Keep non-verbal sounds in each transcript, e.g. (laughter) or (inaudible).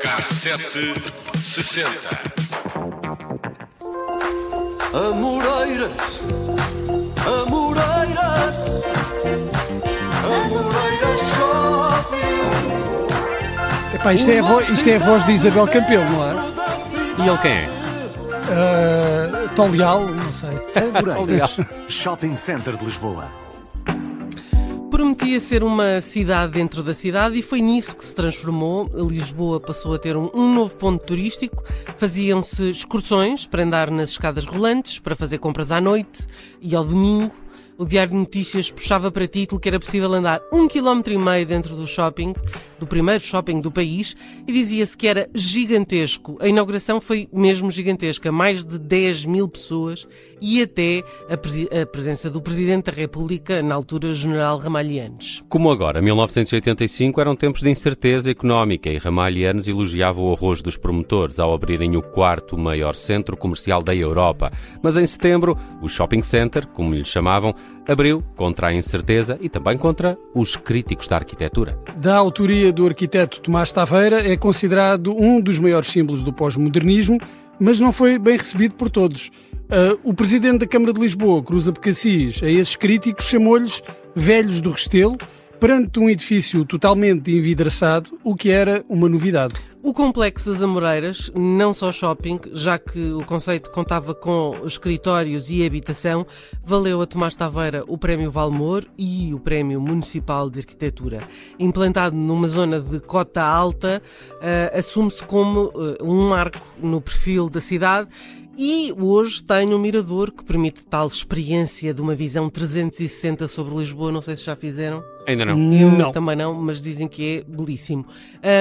Cassete 60. Amoreiras, Amoreiras, Amoreiras Shopping. Epá, isto, é a voz, isto é a voz de Isabel Campelo, não é? E ele quem é? Uh, Tolial. Amoreiras, Shopping Center de Lisboa. Prometia ser uma cidade dentro da cidade e foi nisso que se transformou. Lisboa passou a ter um, um novo ponto turístico. Faziam-se excursões para andar nas escadas rolantes, para fazer compras à noite e ao domingo. O Diário de Notícias puxava para título que era possível andar um quilómetro e meio dentro do shopping, do primeiro shopping do país, e dizia-se que era gigantesco. A inauguração foi mesmo gigantesca, mais de 10 mil pessoas e até a, presi a presença do Presidente da República, na altura General Ramalhianes. Como agora, 1985 eram tempos de incerteza económica e Ramalhianes elogiava o arroz dos promotores ao abrirem o quarto maior centro comercial da Europa. Mas em setembro, o Shopping Center, como lhe chamavam, abriu contra a incerteza e também contra os críticos da arquitetura. Da autoria do arquiteto Tomás Taveira, é considerado um dos maiores símbolos do pós-modernismo, mas não foi bem recebido por todos. Uh, o presidente da Câmara de Lisboa, Cruz Abcacis, a esses críticos chamou-lhes velhos do Restelo, perante um edifício totalmente envidraçado, o que era uma novidade. O Complexo das Amoreiras, não só shopping, já que o conceito contava com escritórios e habitação, valeu a Tomás Taveira o Prémio Valmor e o Prémio Municipal de Arquitetura. Implantado numa zona de cota alta, uh, assume-se como uh, um marco no perfil da cidade e hoje tenho um mirador que permite tal experiência de uma visão 360 sobre Lisboa. Não sei se já fizeram. Ainda não. Eu Não. também não, mas dizem que é belíssimo.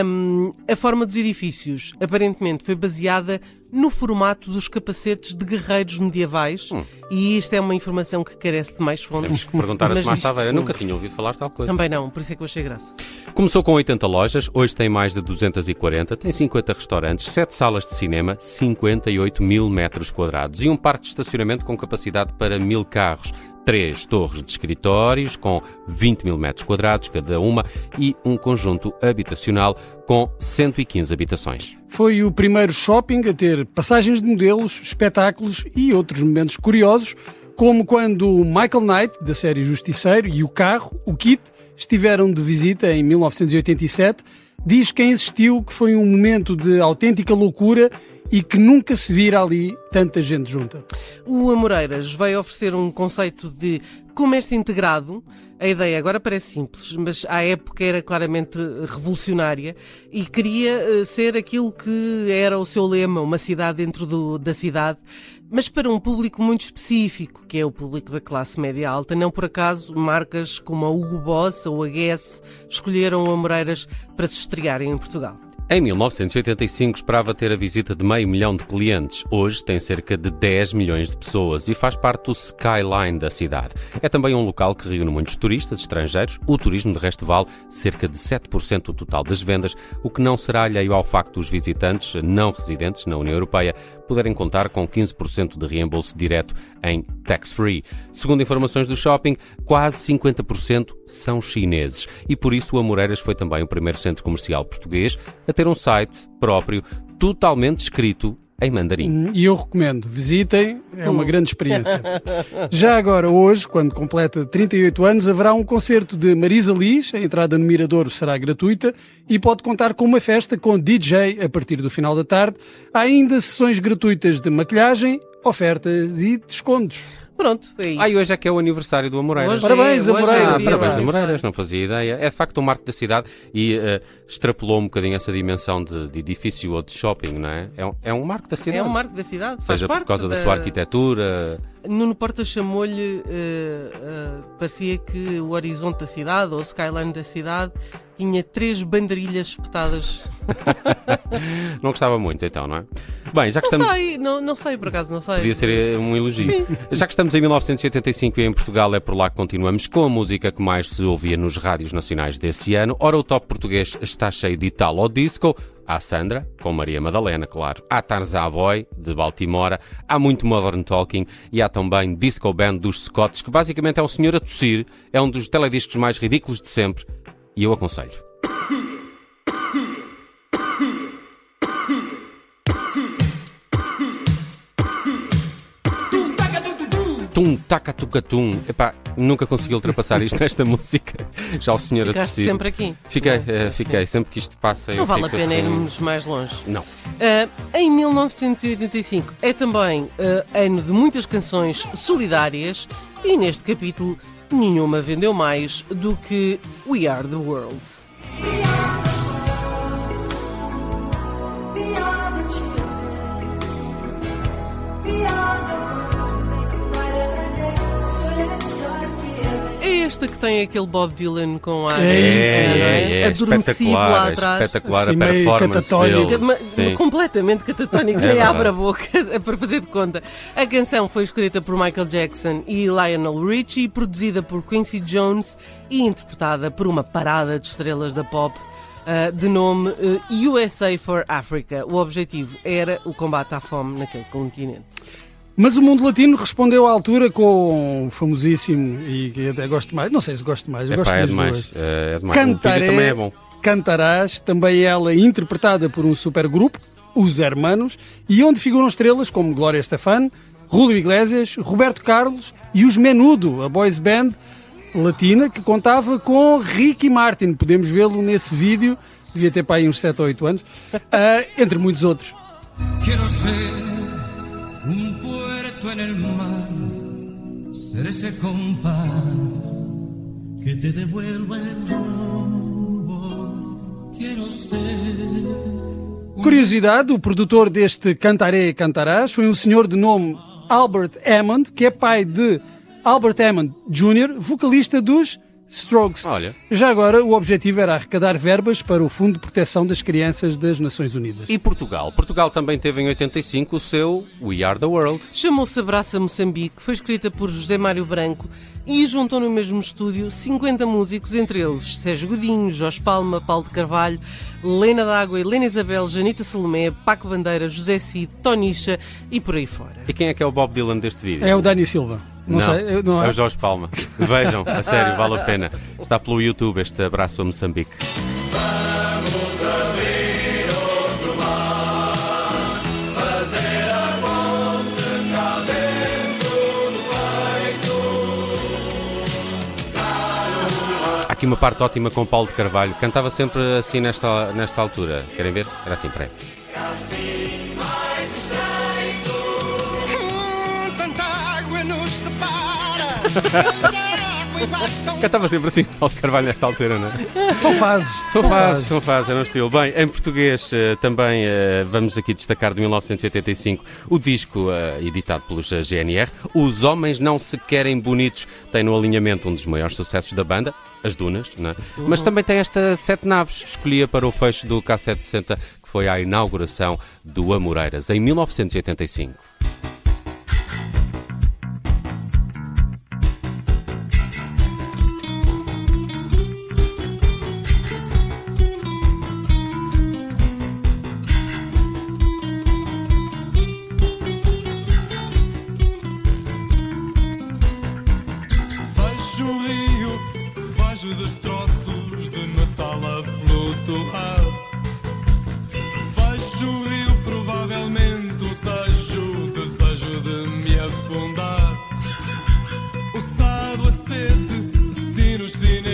Hum, a forma dos edifícios aparentemente foi baseada no formato dos capacetes de guerreiros medievais Hum. e isto é uma informação que carece de mais fontes. Temos que perguntar a Tomás Taveira. sim. Nunca tinha ouvido falar tal coisa. Também não, por isso é que eu achei graça. Começou com 80 lojas, hoje tem mais de 240, tem 50 restaurantes, 7 salas de cinema, 58 mil metros quadrados e um parque de estacionamento com capacidade para mil carros. Três torres de escritórios com 20 mil metros quadrados cada uma e um conjunto habitacional com 115 habitações. Foi o primeiro shopping a ter passagens de modelos, espetáculos e outros momentos curiosos, como quando Michael Knight, da série Justiceiro, e o carro, o Kit, estiveram de visita em 1987. Diz quem existiu que foi um momento de autêntica loucura e que nunca se vira ali tanta gente junta. O Amoreiras veio oferecer um conceito de comércio integrado. A ideia agora parece simples, mas à época era claramente revolucionária e queria eh, ser aquilo que era o seu lema, uma cidade dentro do- da cidade, mas para um público muito específico, que é o público da classe média alta. Não por acaso, marcas como a Hugo Boss ou a Guess escolheram o Amoreiras para se estrearem em Portugal. Em 1985 esperava ter a visita de meio milhão de clientes. Hoje tem cerca de 10 milhões de pessoas e faz parte do skyline da cidade. É também um local que reúne muitos turistas estrangeiros. O turismo, de resto, vale cerca de 7% do total das vendas, o que não será alheio ao facto dos visitantes não residentes na União Europeia poderem contar com 15% de reembolso direto em tax-free. Segundo informações do shopping, quase 50% são chineses e por isso o Amoreiras foi também o primeiro centro comercial português a ter um site próprio totalmente escrito em mandarim. E eu recomendo, visitem, é uma grande experiência. (laughs) Já agora, hoje, quando completa 38 anos, haverá um concerto de Marisa Liz, a entrada no Miradouro será gratuita e pode contar com uma festa com DJ a partir do final da tarde. Há ainda sessões gratuitas de maquilhagem, ofertas e descontos. Pronto, é isso. Ah, e hoje é que é o aniversário do Amoreiras. Hoje Parabéns, é- Amoreiras. é Ah, parabéns, Amoreiras, não fazia ideia. É de facto um marco da cidade e eh, extrapolou um bocadinho essa dimensão de, de edifício ou de shopping, não é? É um, é um marco da cidade. É um marco da cidade, Seja por causa da da sua arquitetura. Nuno Porta chamou-lhe, eh, eh, parecia que o horizonte da cidade, ou o skyline da cidade, tinha três banderilhas espetadas. (laughs) Não gostava muito, então, não é? Bem, já que Não estamos. sei, não, não sei por acaso, não sei. Podia ser eh, um elogio. Já que estamos em 1985 e em Portugal é por lá que continuamos com a música que mais se ouvia nos rádios nacionais desse ano. Ora, o top português está cheio de Italo Disco. Há Sandra, com Maria Madalena, claro. Há Tarzan Boy, de Baltimora. Há muito Modern Talking. E há também Disco Band dos Scots, que basicamente é um senhor a tossir. É um dos telediscos mais ridículos de sempre. E eu aconselho. Tum, taca, tuca, tum. Epá, nunca consegui ultrapassar isto nesta (laughs) música. Já o senhor a Ficaste tossir. sempre aqui. Fiquei, eh, fiquei. Sempre que isto passa, Não eu vale a fico pena assim... irmos mais longe. Não. Ah, em 1985 é também ah, ano de muitas canções solidárias e neste capítulo nenhuma vendeu mais do que We Are the World. É esta que tem aquele Bob Dylan com ar É É, é, é, é, adormecido lá espetacular, é atrás. espetacular Assim, a performance catatónico. dele. Ma- Sim. completamente catatónico, (laughs) É nem abre a boca para fazer de conta. A canção foi escrita por Michael Jackson e Lionel Richie, produzida por Quincy Jones e interpretada por uma parada de estrelas da pop ah, de nome ah, USA for Africa. O objetivo era o combate à fome naquele continente. Mas o mundo latino respondeu à altura com o famosíssimo, e que até gosto mais, não sei se gosto mais, eu Epá, gosto é demais. duas. É demais. Cantaré, também é bom. Cantarás, também ela interpretada por um supergrupo, os Hermanos, e onde figuram estrelas como Glória Estefan, Julio Iglesias, Roberto Carlos e os Menudo, a boys band latina que contava com Ricky Martin. Podemos vê-lo nesse vídeo, devia ter para aí uns 7 ou 8 anos, (laughs) ah, entre muitos outros. En el mar, ser ese compás que te devuelva el rumbo. Quiero ser Curiosidade, o produtor deste Cantaré Cantarás foi um senhor de nome Albert Hammond, que é pai de Albert Hammond Jr., vocalista dos Strokes. Olha. Já agora, o objetivo era arrecadar verbas para o Fundo de Proteção das Crianças das Nações Unidas. E Portugal? Portugal também teve em 85 o seu We Are the World. Chamou-se Abraça Moçambique, foi escrita por José Mário Branco e juntou no mesmo estúdio 50 músicos, entre eles Sérgio Godinho, Jorge Palma, Paulo de Carvalho, Lena D'Água, Helena Isabel, Janita Salomé, Paco Bandeira, José Cid, Tonicha e por aí fora. E quem é que é o Bob Dylan deste vídeo? É o Dani Silva. Não, sei, eu- não é é? o Jorge Palma. Vejam, a sério, vale a (laughs) pena. Está pelo YouTube este abraço a Moçambique. Há aqui uma parte ótima com Paulo de Carvalho. Cantava sempre assim nesta, nesta altura. Querem ver? Era assim, peraí. (laughs) Cantava sempre assim Paulo Carvalho nesta altura, não é? São fases. São fases, são fases, é um estilo. Bem, em português eh, também eh, vamos aqui destacar de 1985 o disco eh, editado pelos GNR. Os Homens Não Se Querem Bonitos tem no alinhamento um dos maiores sucessos da banda, As Dunas, não é? mas também tem esta Sete Naves, escolhia para o fecho do K760, que foi a inauguração do Amoreiras em 1985. seen it.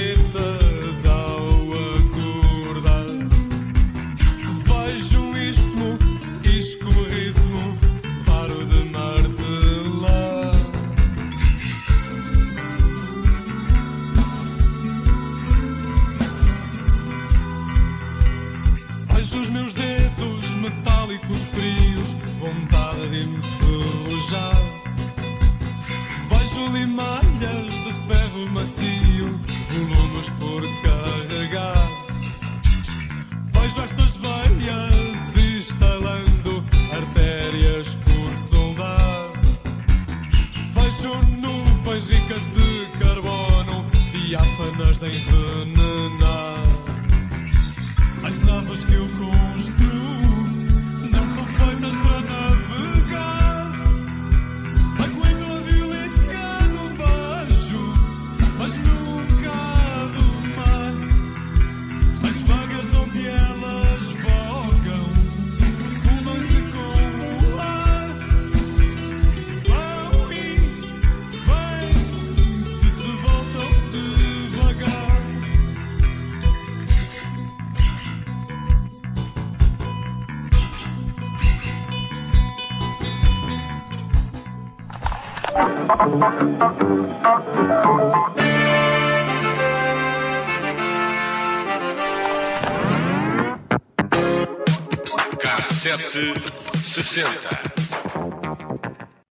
nós tem veneno. Cassete 60.